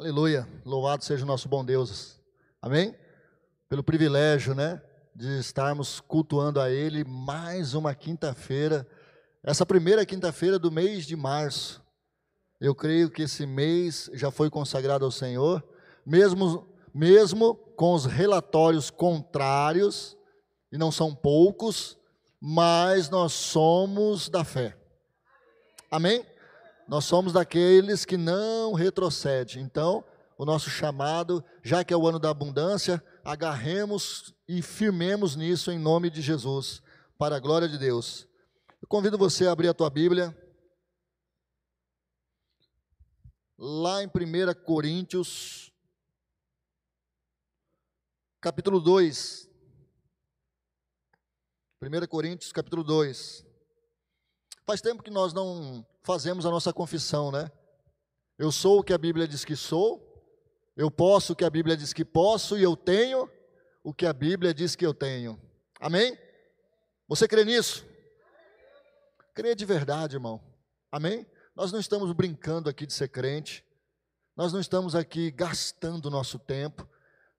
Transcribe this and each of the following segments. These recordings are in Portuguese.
Aleluia. Louvado seja o nosso bom Deus. Amém? Pelo privilégio, né, de estarmos cultuando a Ele mais uma quinta-feira. Essa primeira quinta-feira do mês de março. Eu creio que esse mês já foi consagrado ao Senhor, mesmo, mesmo com os relatórios contrários, e não são poucos, mas nós somos da fé. Amém? Nós somos daqueles que não retrocedem. Então, o nosso chamado, já que é o ano da abundância, agarremos e firmemos nisso em nome de Jesus, para a glória de Deus. Eu convido você a abrir a tua Bíblia. Lá em 1 Coríntios, capítulo 2. 1 Coríntios, capítulo 2. Faz tempo que nós não fazemos a nossa confissão, né? Eu sou o que a Bíblia diz que sou, eu posso o que a Bíblia diz que posso e eu tenho o que a Bíblia diz que eu tenho. Amém? Você crê nisso? Crê de verdade, irmão. Amém? Nós não estamos brincando aqui de ser crente. Nós não estamos aqui gastando o nosso tempo.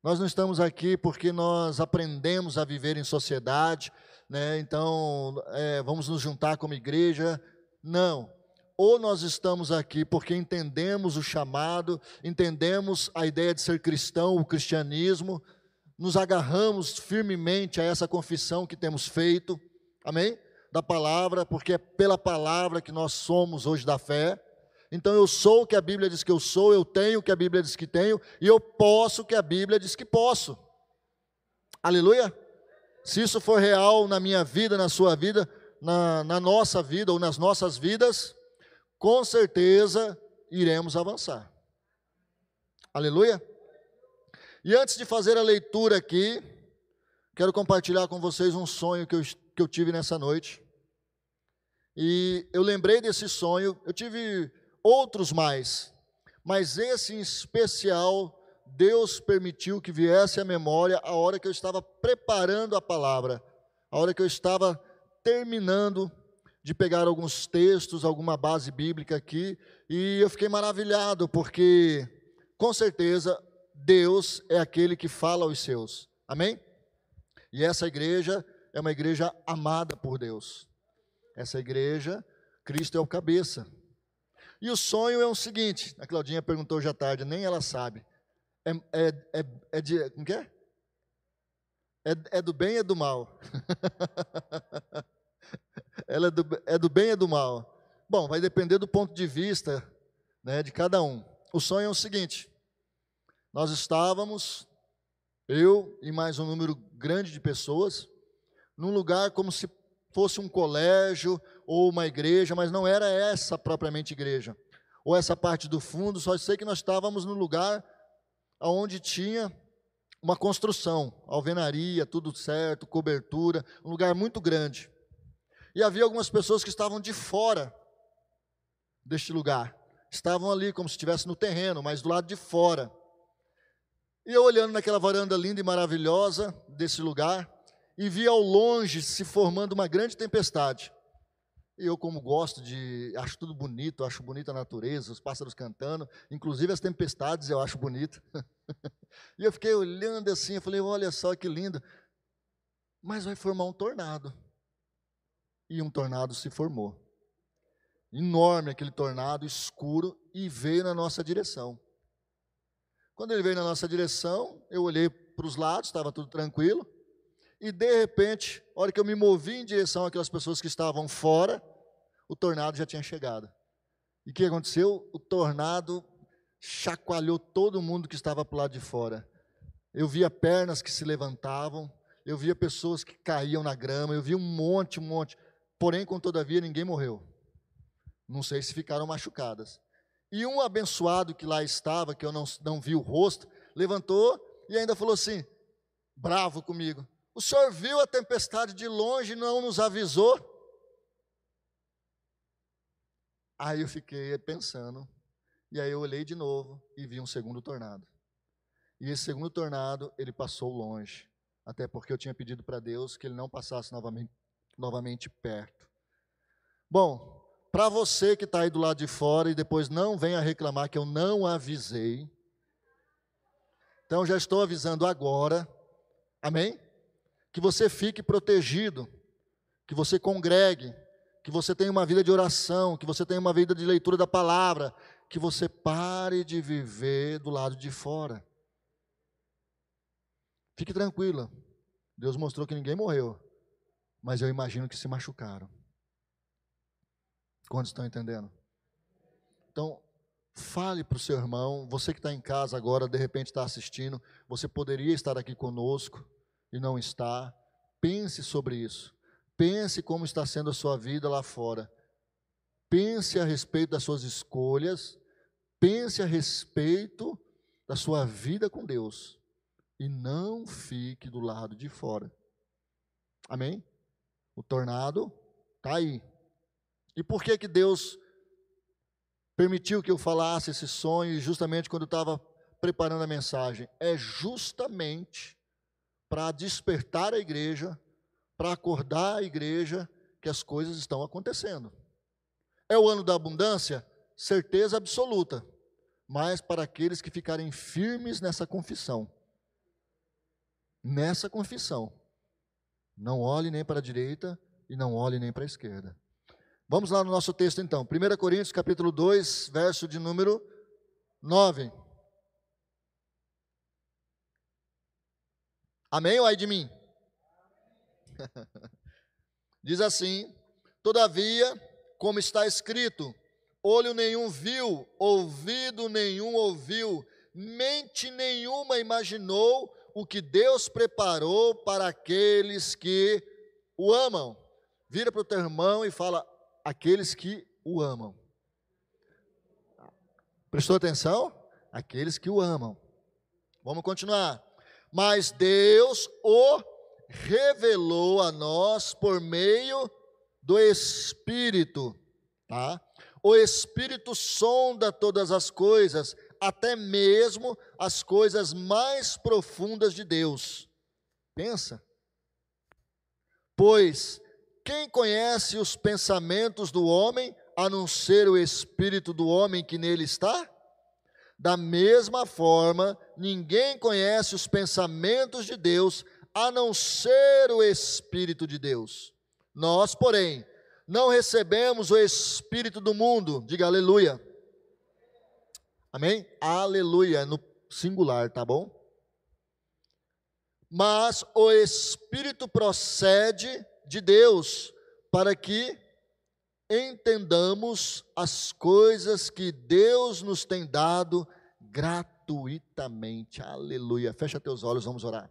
Nós não estamos aqui porque nós aprendemos a viver em sociedade, né? Então é, vamos nos juntar como igreja. Não. Ou nós estamos aqui porque entendemos o chamado, entendemos a ideia de ser cristão, o cristianismo, nos agarramos firmemente a essa confissão que temos feito, amém? Da palavra, porque é pela palavra que nós somos hoje da fé. Então eu sou o que a Bíblia diz que eu sou, eu tenho o que a Bíblia diz que tenho, e eu posso o que a Bíblia diz que posso. Aleluia? Se isso for real na minha vida, na sua vida, na, na nossa vida ou nas nossas vidas, com certeza iremos avançar. Aleluia? E antes de fazer a leitura aqui, quero compartilhar com vocês um sonho que eu, que eu tive nessa noite. E eu lembrei desse sonho, eu tive outros mais, mas esse em especial, Deus permitiu que viesse à memória a hora que eu estava preparando a palavra, a hora que eu estava terminando de pegar alguns textos, alguma base bíblica aqui, e eu fiquei maravilhado, porque com certeza Deus é aquele que fala aos seus. Amém? E essa igreja é uma igreja amada por Deus. Essa igreja, Cristo é o cabeça. E o sonho é o seguinte: a Claudinha perguntou à tarde, nem ela sabe. É, é, é, é de. Como que é? É, é do bem e é do mal. ela é do, é do bem e é do mal. Bom, vai depender do ponto de vista né, de cada um. O sonho é o seguinte: nós estávamos, eu e mais um número grande de pessoas, num lugar como se fosse um colégio ou uma igreja, mas não era essa propriamente igreja, ou essa parte do fundo, só sei que nós estávamos num lugar onde tinha uma construção, alvenaria, tudo certo, cobertura, um lugar muito grande. E havia algumas pessoas que estavam de fora deste lugar. Estavam ali como se estivesse no terreno, mas do lado de fora. E eu olhando naquela varanda linda e maravilhosa desse lugar, e vi ao longe se formando uma grande tempestade. E eu, como gosto de. acho tudo bonito, acho bonita a natureza, os pássaros cantando, inclusive as tempestades eu acho bonito. e eu fiquei olhando assim, eu falei: olha só que lindo. Mas vai formar um tornado e um tornado se formou. Enorme aquele tornado, escuro, e veio na nossa direção. Quando ele veio na nossa direção, eu olhei para os lados, estava tudo tranquilo, e de repente, a hora que eu me movi em direção àquelas pessoas que estavam fora, o tornado já tinha chegado. E o que aconteceu? O tornado chacoalhou todo mundo que estava para o lado de fora. Eu via pernas que se levantavam, eu via pessoas que caíam na grama, eu via um monte, um monte. Porém, com todavia, ninguém morreu. Não sei se ficaram machucadas. E um abençoado que lá estava, que eu não, não vi o rosto, levantou e ainda falou assim, bravo comigo: O senhor viu a tempestade de longe e não nos avisou? Aí eu fiquei pensando, e aí eu olhei de novo e vi um segundo tornado. E esse segundo tornado, ele passou longe, até porque eu tinha pedido para Deus que ele não passasse novamente novamente perto. Bom, para você que está aí do lado de fora e depois não venha reclamar que eu não avisei, Então já estou avisando agora, amém? Que você fique protegido, que você congregue, que você tenha uma vida de oração, que você tenha uma vida de leitura da palavra, que você pare de viver do lado de fora. Fique tranquila. Deus mostrou que ninguém morreu, mas eu imagino que se machucaram. Quantos estão entendendo? Então, fale para o seu irmão, você que está em casa agora, de repente está assistindo, você poderia estar aqui conosco e não está. Pense sobre isso. Pense como está sendo a sua vida lá fora. Pense a respeito das suas escolhas. Pense a respeito da sua vida com Deus. E não fique do lado de fora. Amém? O tornado está aí. E por que que Deus permitiu que eu falasse esse sonho justamente quando eu estava preparando a mensagem? É justamente para despertar a igreja, para acordar a igreja que as coisas estão acontecendo. É o ano da abundância? Certeza absoluta. Mas para aqueles que ficarem firmes nessa confissão. Nessa confissão. Não olhe nem para a direita e não olhe nem para a esquerda. Vamos lá no nosso texto então. 1 Coríntios capítulo 2, verso de número 9. Amém ou ai de mim? Diz assim: Todavia, como está escrito, olho nenhum viu, ouvido nenhum ouviu, mente nenhuma imaginou o que Deus preparou para aqueles que o amam. Vira para o teu irmão e fala: aqueles que o amam. Prestou atenção? Aqueles que o amam. Vamos continuar. Mas Deus o revelou a nós por meio do Espírito, tá? O Espírito sonda todas as coisas, até mesmo as coisas mais profundas de Deus. Pensa. Pois quem conhece os pensamentos do homem, a não ser o espírito do homem que nele está? Da mesma forma, ninguém conhece os pensamentos de Deus, a não ser o Espírito de Deus. Nós, porém, não recebemos o Espírito do mundo, diga aleluia. Amém? Aleluia, no singular, tá bom? Mas o Espírito procede de Deus, para que entendamos as coisas que Deus nos tem dado gratuitamente. Aleluia. Fecha teus olhos, vamos orar.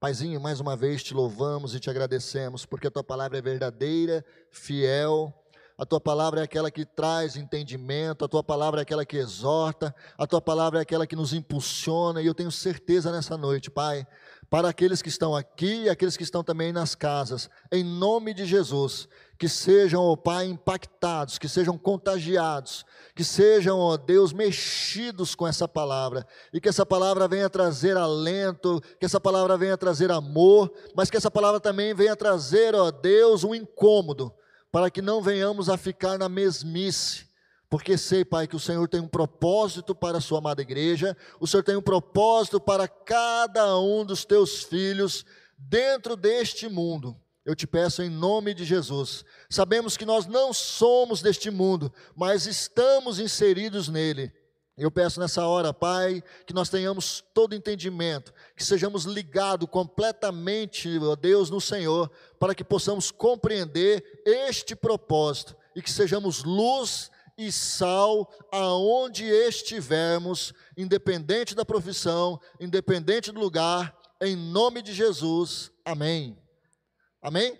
Paizinho, mais uma vez te louvamos e te agradecemos, porque a tua palavra é verdadeira, fiel a tua palavra é aquela que traz entendimento, a tua palavra é aquela que exorta, a tua palavra é aquela que nos impulsiona, e eu tenho certeza nessa noite, Pai, para aqueles que estão aqui e aqueles que estão também nas casas, em nome de Jesus, que sejam, ó Pai, impactados, que sejam contagiados, que sejam, ó Deus, mexidos com essa palavra, e que essa palavra venha trazer alento, que essa palavra venha trazer amor, mas que essa palavra também venha trazer, ó Deus, um incômodo para que não venhamos a ficar na mesmice, porque sei, Pai, que o Senhor tem um propósito para a sua amada igreja, o Senhor tem um propósito para cada um dos teus filhos dentro deste mundo. Eu te peço em nome de Jesus. Sabemos que nós não somos deste mundo, mas estamos inseridos nele. Eu peço nessa hora, Pai, que nós tenhamos todo entendimento, que sejamos ligados completamente, ó Deus, no Senhor, para que possamos compreender este propósito e que sejamos luz e sal aonde estivermos, independente da profissão, independente do lugar, em nome de Jesus. Amém. Amém?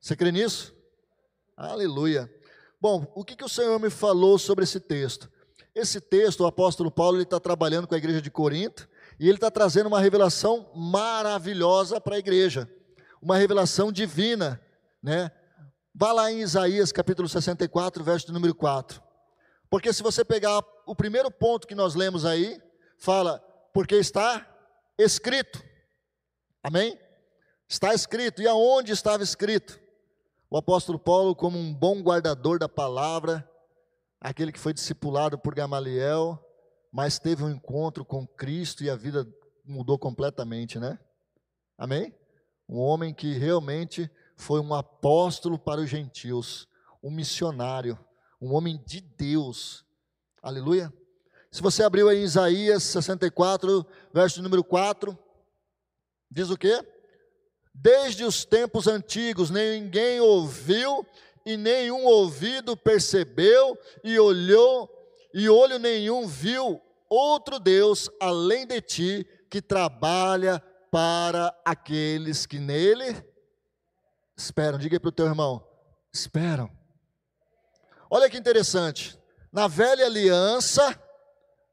Você crê nisso? Aleluia. Bom, o que, que o Senhor me falou sobre esse texto? Esse texto, o apóstolo Paulo, ele está trabalhando com a igreja de Corinto e ele está trazendo uma revelação maravilhosa para a igreja, uma revelação divina, né? Vá lá em Isaías capítulo 64, verso número 4. Porque se você pegar o primeiro ponto que nós lemos aí, fala, porque está escrito. Amém? Está escrito. E aonde estava escrito? O apóstolo Paulo, como um bom guardador da palavra, aquele que foi discipulado por Gamaliel, mas teve um encontro com Cristo e a vida mudou completamente, né? Amém? Um homem que realmente foi um apóstolo para os gentios, um missionário, um homem de Deus. Aleluia. Se você abriu aí Isaías 64, verso número 4, diz o quê? Desde os tempos antigos ninguém ouviu e nenhum ouvido percebeu e olhou e olho nenhum viu outro Deus além de ti que trabalha para aqueles que nele esperam. Diga para o teu irmão: esperam. Olha que interessante. Na velha aliança,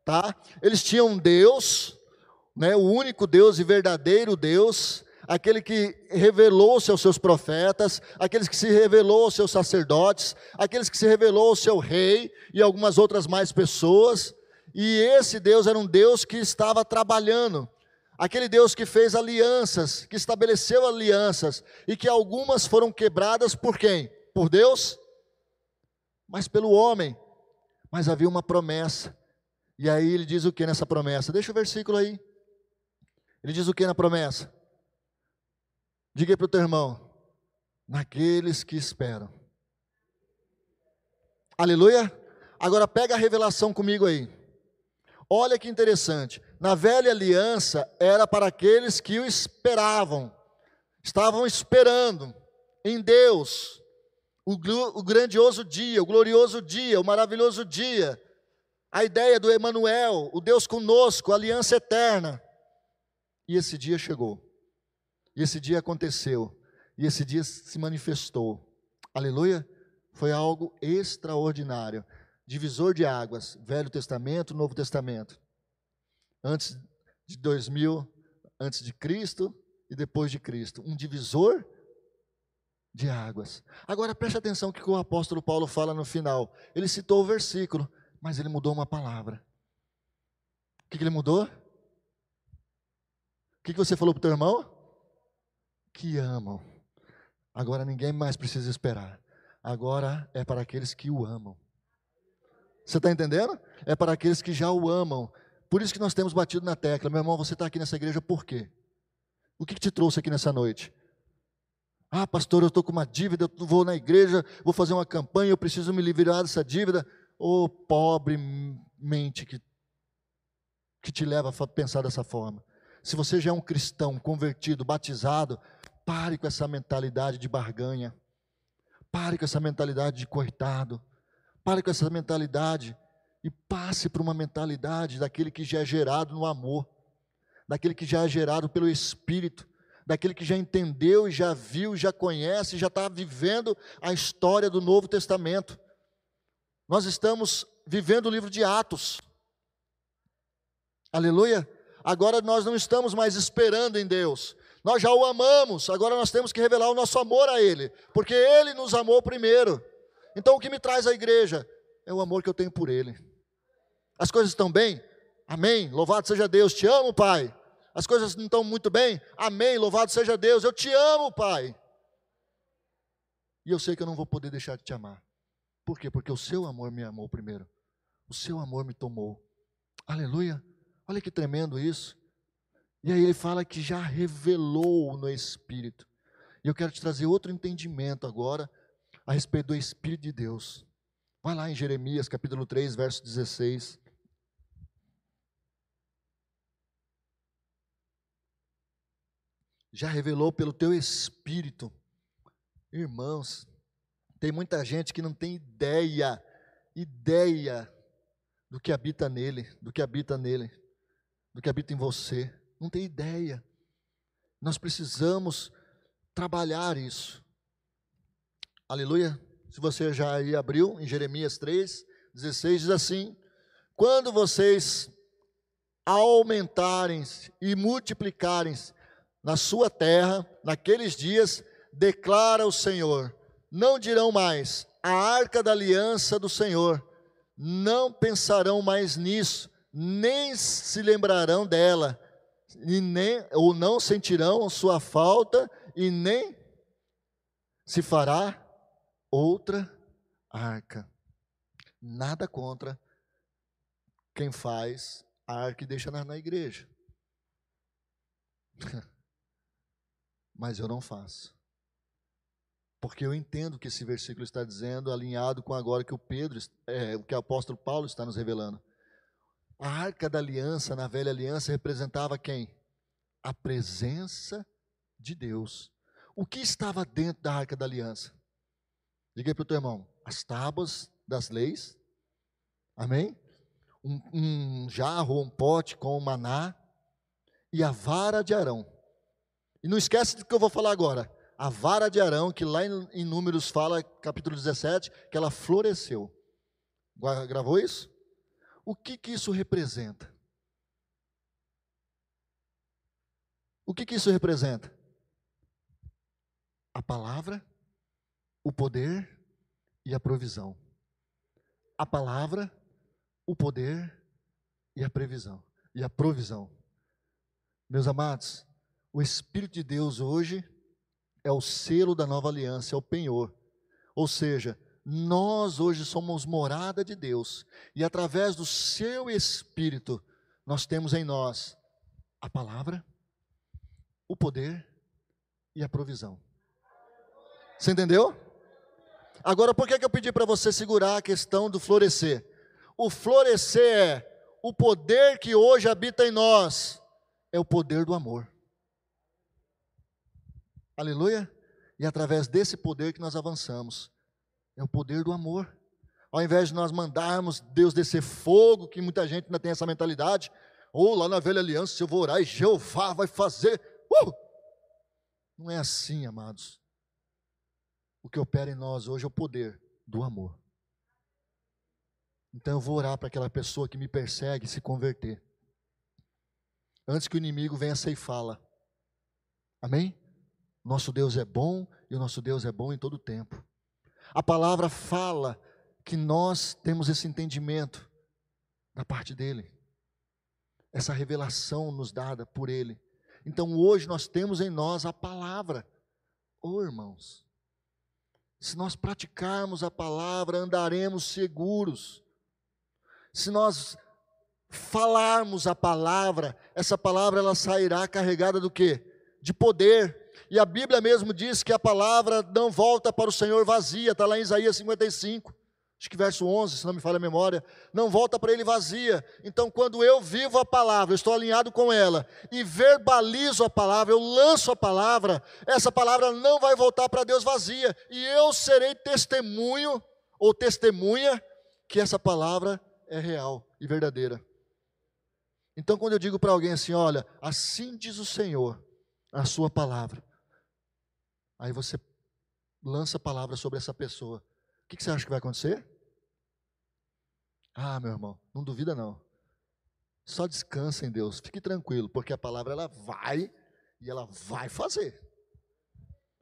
tá? Eles tinham Deus, né, o único Deus e verdadeiro Deus, aquele que revelou-se aos seus profetas, aqueles que se revelou aos seus sacerdotes, aqueles que se revelou ao seu rei e algumas outras mais pessoas. E esse Deus era um Deus que estava trabalhando, aquele Deus que fez alianças, que estabeleceu alianças, e que algumas foram quebradas por quem? Por Deus, mas pelo homem. Mas havia uma promessa. E aí ele diz o que nessa promessa? Deixa o versículo aí. Ele diz o que na promessa? Diga para o teu irmão: naqueles que esperam. Aleluia? Agora pega a revelação comigo aí. Olha que interessante. Na velha aliança era para aqueles que o esperavam, estavam esperando em Deus o, o grandioso dia, o glorioso dia, o maravilhoso dia. A ideia do Emanuel, o Deus conosco, a aliança eterna. E esse dia chegou. E esse dia aconteceu. E esse dia se manifestou. Aleluia! Foi algo extraordinário. Divisor de águas, Velho Testamento, Novo Testamento. Antes de 2000, antes de Cristo e depois de Cristo. Um divisor de águas. Agora preste atenção que o apóstolo Paulo fala no final. Ele citou o versículo, mas ele mudou uma palavra. O que, que ele mudou? O que, que você falou para o teu irmão? Que amam. Agora ninguém mais precisa esperar. Agora é para aqueles que o amam. Você está entendendo? É para aqueles que já o amam. Por isso que nós temos batido na tecla. Meu irmão, você está aqui nessa igreja por quê? O que, que te trouxe aqui nessa noite? Ah, pastor, eu estou com uma dívida, eu vou na igreja, vou fazer uma campanha, eu preciso me livrar dessa dívida. Ô oh, pobre mente que, que te leva a pensar dessa forma. Se você já é um cristão convertido, batizado, Pare com essa mentalidade de barganha. Pare com essa mentalidade de coitado. Pare com essa mentalidade e passe para uma mentalidade daquele que já é gerado no amor, daquele que já é gerado pelo Espírito, daquele que já entendeu e já viu, já conhece, já está vivendo a história do Novo Testamento. Nós estamos vivendo o livro de Atos. Aleluia. Agora nós não estamos mais esperando em Deus, nós já o amamos, agora nós temos que revelar o nosso amor a Ele, porque Ele nos amou primeiro. Então o que me traz à igreja é o amor que eu tenho por Ele. As coisas estão bem? Amém. Louvado seja Deus. Te amo, Pai. As coisas não estão muito bem? Amém. Louvado seja Deus. Eu te amo, Pai. E eu sei que eu não vou poder deixar de te amar. Por quê? Porque o seu amor me amou primeiro. O seu amor me tomou. Aleluia. Olha que tremendo isso. E aí ele fala que já revelou no Espírito. E eu quero te trazer outro entendimento agora a respeito do Espírito de Deus. Vai lá em Jeremias capítulo 3, verso 16. Já revelou pelo teu Espírito. Irmãos, tem muita gente que não tem ideia, ideia do que habita nele, do que habita nele, do que habita em você não tem ideia. Nós precisamos trabalhar isso. Aleluia. Se você já aí abriu em Jeremias 3, 16, diz assim: Quando vocês aumentarem e multiplicarem na sua terra, naqueles dias, declara o Senhor, não dirão mais, a arca da aliança do Senhor, não pensarão mais nisso, nem se lembrarão dela, e nem ou não sentirão sua falta e nem se fará outra arca. Nada contra quem faz a arca e deixa na, na igreja. Mas eu não faço. Porque eu entendo que esse versículo está dizendo, alinhado com agora que o Pedro, é, o que o apóstolo Paulo está nos revelando. A arca da aliança, na velha aliança, representava quem? A presença de Deus. O que estava dentro da arca da aliança? Diga para o teu irmão: as tábuas das leis, amém? Um, um jarro, um pote com maná e a vara de Arão. E não esquece do que eu vou falar agora a vara de Arão, que lá em Números fala, capítulo 17, que ela floresceu. Gravou isso? O que, que isso representa? O que, que isso representa? A palavra, o poder e a provisão. A palavra, o poder e a previsão. E a provisão. Meus amados, o Espírito de Deus hoje é o selo da nova aliança, é o penhor. Ou seja, nós hoje somos morada de Deus, e através do seu Espírito, nós temos em nós a palavra, o poder e a provisão. Você entendeu? Agora, por que, que eu pedi para você segurar a questão do florescer? O florescer é o poder que hoje habita em nós, é o poder do amor. Aleluia? E através desse poder que nós avançamos. É o poder do amor. Ao invés de nós mandarmos Deus descer fogo, que muita gente ainda tem essa mentalidade, ou lá na velha aliança, se eu vou orar e Jeová vai fazer. Uh! Não é assim, amados. O que opera em nós hoje é o poder do amor. Então eu vou orar para aquela pessoa que me persegue se converter. Antes que o inimigo venha ceifá-la. Amém? Nosso Deus é bom e o nosso Deus é bom em todo tempo. A palavra fala que nós temos esse entendimento da parte dele, essa revelação nos dada por ele. Então hoje nós temos em nós a palavra. Oh, irmãos, se nós praticarmos a palavra, andaremos seguros. Se nós falarmos a palavra, essa palavra ela sairá carregada do quê? De poder. E a Bíblia mesmo diz que a palavra não volta para o Senhor vazia, está lá em Isaías 55, acho que verso 11, se não me falha a memória. Não volta para ele vazia. Então, quando eu vivo a palavra, eu estou alinhado com ela, e verbalizo a palavra, eu lanço a palavra, essa palavra não vai voltar para Deus vazia, e eu serei testemunho ou testemunha que essa palavra é real e verdadeira. Então, quando eu digo para alguém assim, olha, assim diz o Senhor, a sua palavra, Aí você lança a palavra sobre essa pessoa. O que, você acha que vai acontecer? Ah, meu irmão, não duvida não. Só descansa em Deus, fique tranquilo, porque a palavra ela vai e ela vai fazer.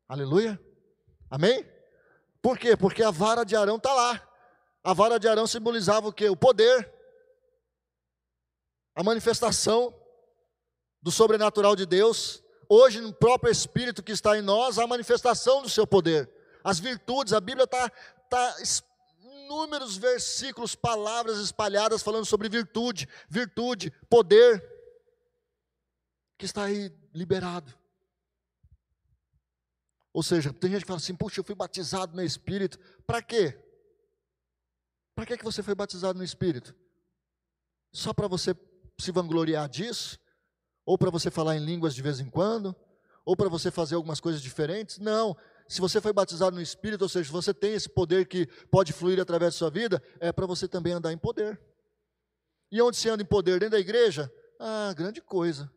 Aleluia? Amém? Por quê? Porque a vara de Arão está lá. A vara de Arão simbolizava o quê? O poder, a manifestação do sobrenatural de Deus, hoje no próprio Espírito que está em nós, a manifestação do seu poder. As virtudes, a Bíblia está tá, inúmeros versículos, palavras espalhadas falando sobre virtude, virtude, poder, que está aí liberado. Ou seja, tem gente que fala assim, puxa, eu fui batizado no Espírito, para quê? Para que você foi batizado no Espírito? Só para você se vangloriar disso? Ou para você falar em línguas de vez em quando, ou para você fazer algumas coisas diferentes. Não. Se você foi batizado no Espírito, ou seja, você tem esse poder que pode fluir através da sua vida, é para você também andar em poder. E onde se anda em poder? Dentro da igreja? Ah, grande coisa.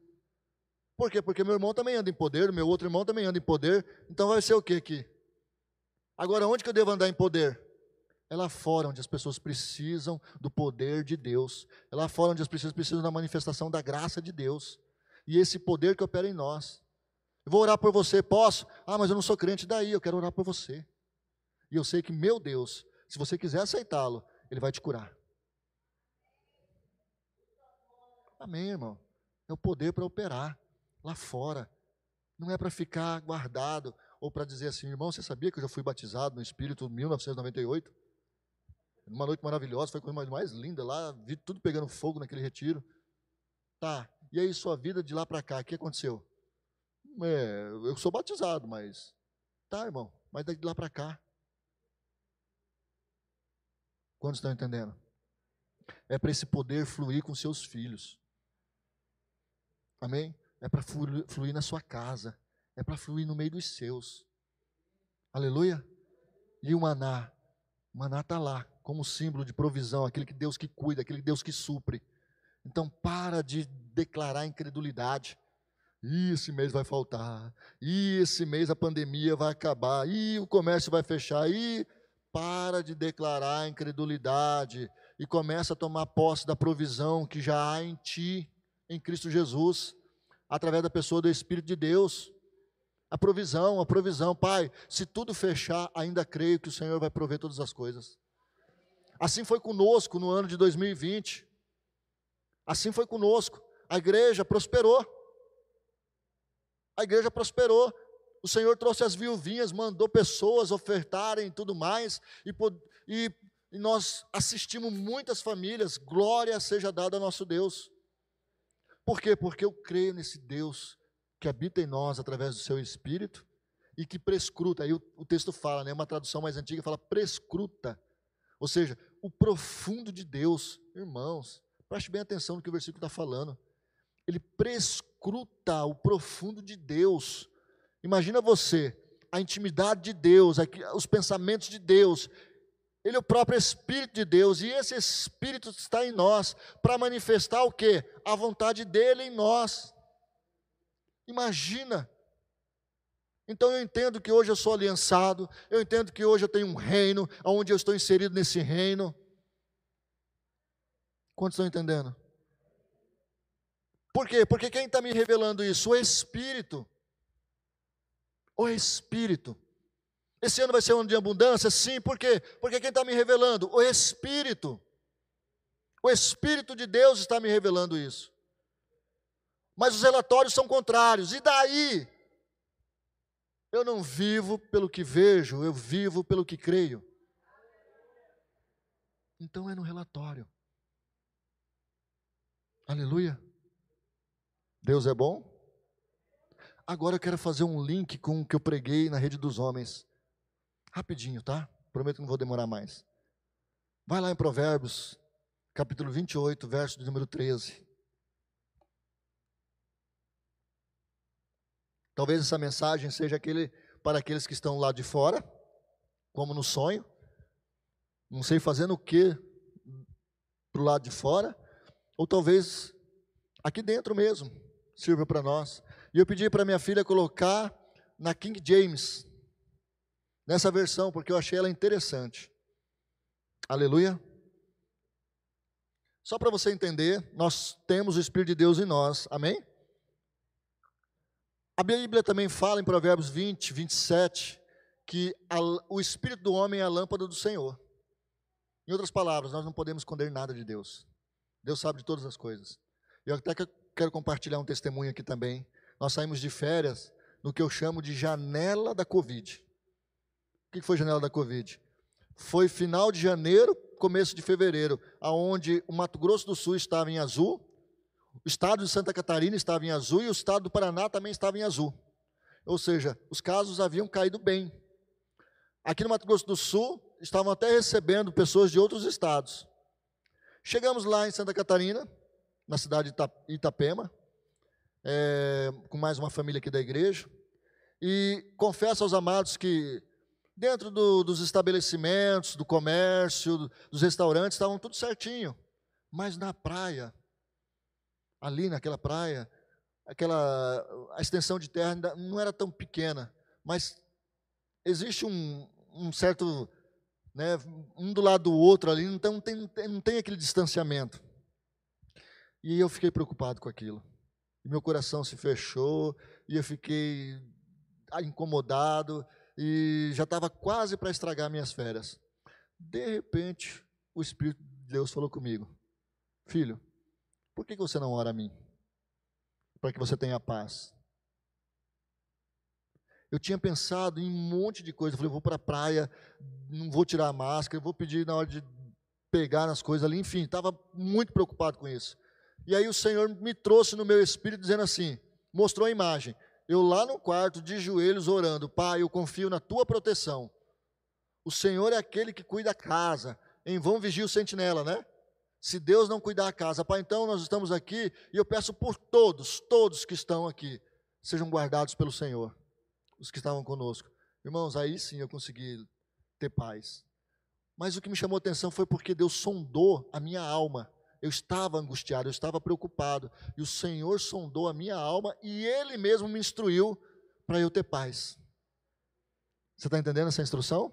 Por quê? Porque meu irmão também anda em poder, meu outro irmão também anda em poder. Então vai ser o que aqui? Agora, onde que eu devo andar em poder? É lá fora onde as pessoas precisam do poder de Deus. É lá fora onde as pessoas precisam da manifestação da graça de Deus e esse poder que opera em nós. Eu vou orar por você, posso? Ah, mas eu não sou crente, daí eu quero orar por você. E eu sei que, meu Deus, se você quiser aceitá-lo, Ele vai te curar. Amém, irmão. É o poder para operar lá fora. Não é para ficar guardado ou para dizer assim, irmão, você sabia que eu já fui batizado no Espírito em 1998? uma noite maravilhosa, foi a coisa mais linda lá, vi tudo pegando fogo naquele retiro. Tá, e aí sua vida de lá para cá, o que aconteceu? É, eu sou batizado, mas. Tá, irmão, mas de lá para cá. Quantos estão entendendo? É para esse poder fluir com seus filhos. Amém? É para fluir na sua casa. É para fluir no meio dos seus. Aleluia? E o maná? O maná está lá, como símbolo de provisão, aquele que Deus que cuida, aquele Deus que supre. Então para de declarar incredulidade. E esse mês vai faltar. E esse mês a pandemia vai acabar. E o comércio vai fechar. E para de declarar incredulidade e começa a tomar posse da provisão que já há em ti, em Cristo Jesus, através da pessoa do Espírito de Deus. A provisão, a provisão, Pai, se tudo fechar, ainda creio que o Senhor vai prover todas as coisas. Assim foi conosco no ano de 2020. Assim foi conosco. A igreja prosperou. A igreja prosperou. O Senhor trouxe as viuvinhas, mandou pessoas ofertarem e tudo mais, e, e, e nós assistimos muitas famílias. Glória seja dada ao nosso Deus. Por quê? Porque eu creio nesse Deus que habita em nós através do seu Espírito e que prescruta. Aí o, o texto fala, né, uma tradução mais antiga fala prescruta, ou seja, o profundo de Deus. Irmãos, preste bem atenção no que o versículo está falando. Ele prescruta o profundo de Deus. Imagina você, a intimidade de Deus, os pensamentos de Deus. Ele é o próprio Espírito de Deus, e esse Espírito está em nós para manifestar o que? A vontade dele em nós. Imagina. Então eu entendo que hoje eu sou aliançado, eu entendo que hoje eu tenho um reino, onde eu estou inserido nesse reino. Quantos estão entendendo? Por quê? Porque quem está me revelando isso? O Espírito. O Espírito. Esse ano vai ser um ano de abundância? Sim, por quê? Porque quem está me revelando? O Espírito. O Espírito de Deus está me revelando isso. Mas os relatórios são contrários. E daí? Eu não vivo pelo que vejo, eu vivo pelo que creio. Então é no relatório. Aleluia. Deus é bom? Agora eu quero fazer um link com o que eu preguei na rede dos homens. Rapidinho, tá? Prometo que não vou demorar mais. Vai lá em Provérbios, capítulo 28, verso de número 13. Talvez essa mensagem seja aquele para aqueles que estão lá de fora, como no sonho, não sei fazendo o que para o lado de fora, ou talvez aqui dentro mesmo sirva para nós. E eu pedi para minha filha colocar na King James, nessa versão, porque eu achei ela interessante. Aleluia. Só para você entender, nós temos o Espírito de Deus em nós, amém? A Bíblia também fala em Provérbios 20, 27, que a, o Espírito do homem é a lâmpada do Senhor. Em outras palavras, nós não podemos esconder nada de Deus. Deus sabe de todas as coisas. Eu até quero compartilhar um testemunho aqui também. Nós saímos de férias no que eu chamo de janela da Covid. O que foi janela da Covid? Foi final de janeiro, começo de fevereiro, aonde o Mato Grosso do Sul estava em azul, o estado de Santa Catarina estava em azul e o estado do Paraná também estava em azul. Ou seja, os casos haviam caído bem. Aqui no Mato Grosso do Sul, estavam até recebendo pessoas de outros estados. Chegamos lá em Santa Catarina, na cidade de Itapema, é, com mais uma família aqui da igreja, e confesso aos amados que dentro do, dos estabelecimentos, do comércio, dos restaurantes, estavam tudo certinho, mas na praia ali naquela praia, aquela a extensão de terra ainda não era tão pequena, mas existe um, um certo, né, um do lado do outro ali, então não tem, não tem aquele distanciamento. E eu fiquei preocupado com aquilo. E meu coração se fechou e eu fiquei incomodado e já estava quase para estragar minhas férias. De repente, o Espírito de Deus falou comigo: Filho, por que você não ora a mim? Para que você tenha paz. Eu tinha pensado em um monte de coisa. Eu falei, vou para a praia, não vou tirar a máscara, vou pedir na hora de pegar nas coisas ali, enfim, estava muito preocupado com isso. E aí o Senhor me trouxe no meu espírito dizendo assim, mostrou a imagem. Eu lá no quarto, de joelhos, orando, Pai, eu confio na tua proteção. O Senhor é aquele que cuida da casa. Em vão vigia o sentinela, né? Se Deus não cuidar da casa, Pai, então nós estamos aqui e eu peço por todos, todos que estão aqui, sejam guardados pelo Senhor, os que estavam conosco. Irmãos, aí sim eu consegui ter paz. Mas o que me chamou a atenção foi porque Deus sondou a minha alma. Eu estava angustiado, eu estava preocupado. E o Senhor sondou a minha alma e Ele mesmo me instruiu para eu ter paz. Você está entendendo essa instrução?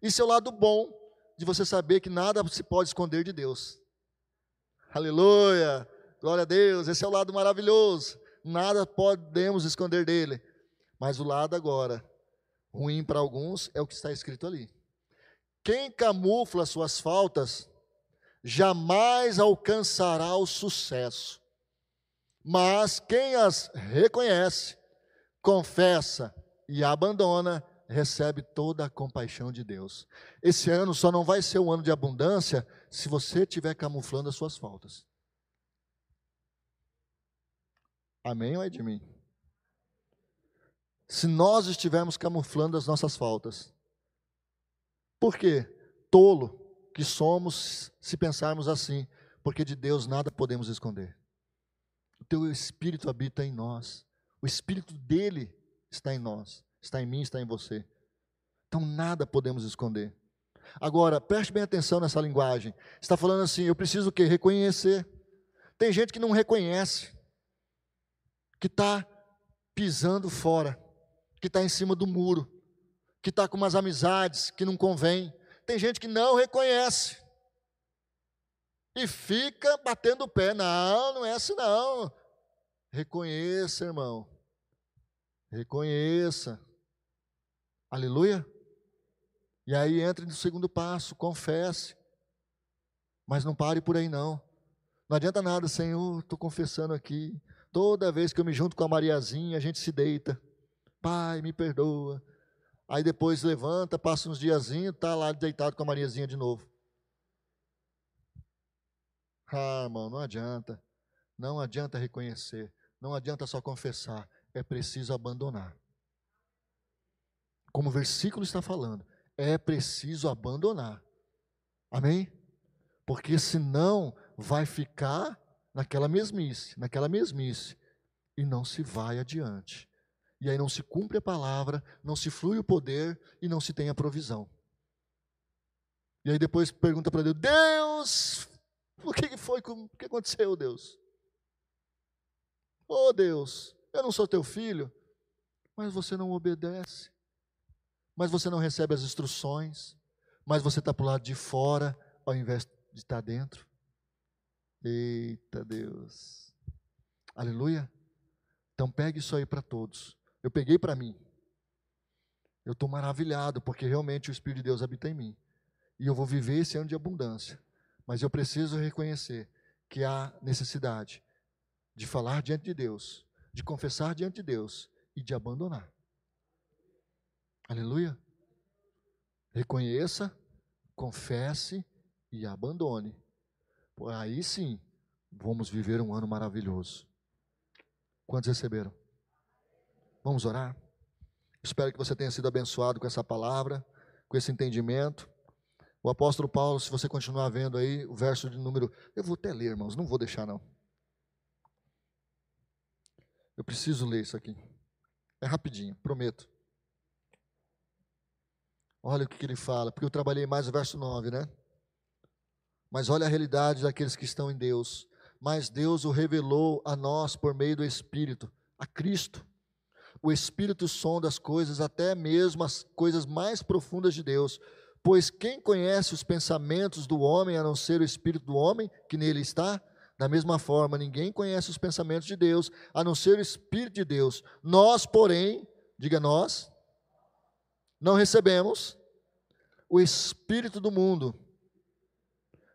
Isso é o lado bom de você saber que nada se pode esconder de Deus. Aleluia! Glória a Deus, esse é o lado maravilhoso. Nada podemos esconder dele. Mas o lado agora, ruim para alguns, é o que está escrito ali. Quem camufla suas faltas jamais alcançará o sucesso. Mas quem as reconhece, confessa e abandona, recebe toda a compaixão de Deus. Esse ano só não vai ser um ano de abundância se você estiver camuflando as suas faltas. Amém ou é de mim? Se nós estivermos camuflando as nossas faltas. Por quê? Tolo que somos se pensarmos assim, porque de Deus nada podemos esconder. O teu espírito habita em nós. O espírito dele está em nós está em mim, está em você. Então nada podemos esconder. Agora, preste bem atenção nessa linguagem. Está falando assim, eu preciso o quê? Reconhecer. Tem gente que não reconhece, que está pisando fora, que está em cima do muro, que está com umas amizades que não convém. Tem gente que não reconhece e fica batendo o pé. Não, não é assim não. Reconheça, irmão. Reconheça. Aleluia? E aí entre no segundo passo, confesse. Mas não pare por aí não. Não adianta nada, Senhor, estou confessando aqui. Toda vez que eu me junto com a Mariazinha, a gente se deita. Pai, me perdoa. Aí depois levanta, passa uns diazinhos, está lá deitado com a Mariazinha de novo. Ah, irmão, não adianta. Não adianta reconhecer. Não adianta só confessar. É preciso abandonar como o versículo está falando, é preciso abandonar. Amém? Porque senão vai ficar naquela mesmice, naquela mesmice, e não se vai adiante. E aí não se cumpre a palavra, não se flui o poder e não se tem a provisão. E aí depois pergunta para Deus: Deus, o que foi? O que aconteceu, Deus? Oh Deus, eu não sou teu filho, mas você não obedece mas você não recebe as instruções, mas você está para o lado de fora ao invés de estar dentro. Eita Deus. Aleluia. Então pegue isso aí para todos. Eu peguei para mim. Eu estou maravilhado, porque realmente o Espírito de Deus habita em mim. E eu vou viver esse ano de abundância. Mas eu preciso reconhecer que há necessidade de falar diante de Deus, de confessar diante de Deus e de abandonar. Aleluia. Reconheça, confesse e abandone. Aí sim, vamos viver um ano maravilhoso. Quantos receberam? Vamos orar? Espero que você tenha sido abençoado com essa palavra, com esse entendimento. O apóstolo Paulo, se você continuar vendo aí, o verso de número. Eu vou até ler, irmãos, não vou deixar não. Eu preciso ler isso aqui. É rapidinho, prometo. Olha o que, ele fala, porque eu trabalhei mais o verso 9, né? Mas olha a realidade daqueles que estão em Deus. Mas Deus o revelou a nós por meio do Espírito, a Cristo. O Espírito sonda as coisas, até mesmo as coisas mais profundas de Deus. Pois quem conhece os pensamentos do homem a não ser o Espírito do homem que nele está? Da mesma forma, ninguém conhece os pensamentos de Deus a não ser o Espírito de Deus. Nós, porém, diga nós, não recebemos o espírito do mundo.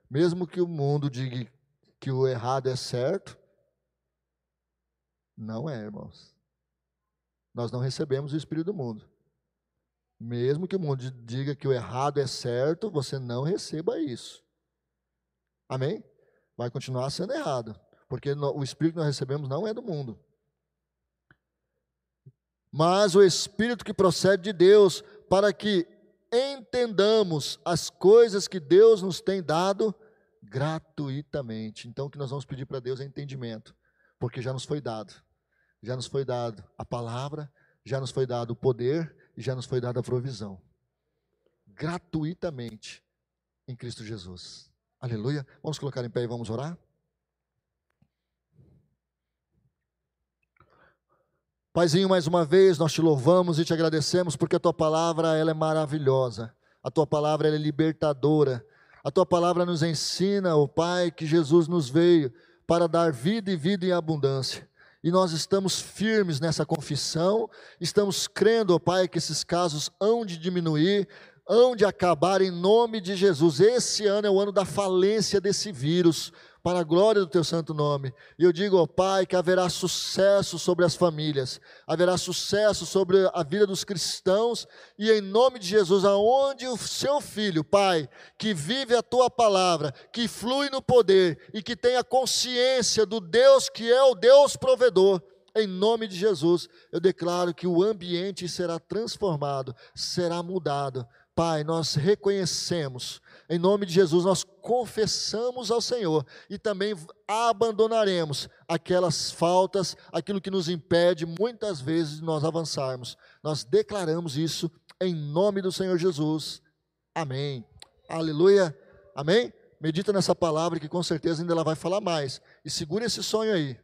Mesmo que o mundo diga que o errado é certo, não é, irmãos. Nós não recebemos o espírito do mundo. Mesmo que o mundo diga que o errado é certo, você não receba isso. Amém? Vai continuar sendo errado, porque o Espírito que nós recebemos não é do mundo. Mas o Espírito que procede de Deus, para que entendamos as coisas que Deus nos tem dado gratuitamente. Então, o que nós vamos pedir para Deus é entendimento, porque já nos foi dado. Já nos foi dado a palavra, já nos foi dado o poder e já nos foi dada a provisão. Gratuitamente em Cristo Jesus. Aleluia. Vamos colocar em pé e vamos orar? Paizinho, mais uma vez nós te louvamos e te agradecemos porque a tua palavra ela é maravilhosa. A tua palavra é libertadora. A tua palavra nos ensina, ó oh Pai, que Jesus nos veio para dar vida e vida em abundância. E nós estamos firmes nessa confissão, estamos crendo, ó Pai, que esses casos hão de diminuir, hão de acabar em nome de Jesus. Esse ano é o ano da falência desse vírus, para a glória do teu santo nome. E eu digo ao Pai que haverá sucesso sobre as famílias, haverá sucesso sobre a vida dos cristãos, e em nome de Jesus, aonde o seu filho, Pai, que vive a tua palavra, que flui no poder e que tenha consciência do Deus que é o Deus provedor, em nome de Jesus, eu declaro que o ambiente será transformado, será mudado, Pai, nós reconhecemos, em nome de Jesus, nós confessamos ao Senhor e também abandonaremos aquelas faltas, aquilo que nos impede muitas vezes de nós avançarmos. Nós declaramos isso em nome do Senhor Jesus. Amém. Aleluia. Amém? Medita nessa palavra que com certeza ainda ela vai falar mais. E segura esse sonho aí.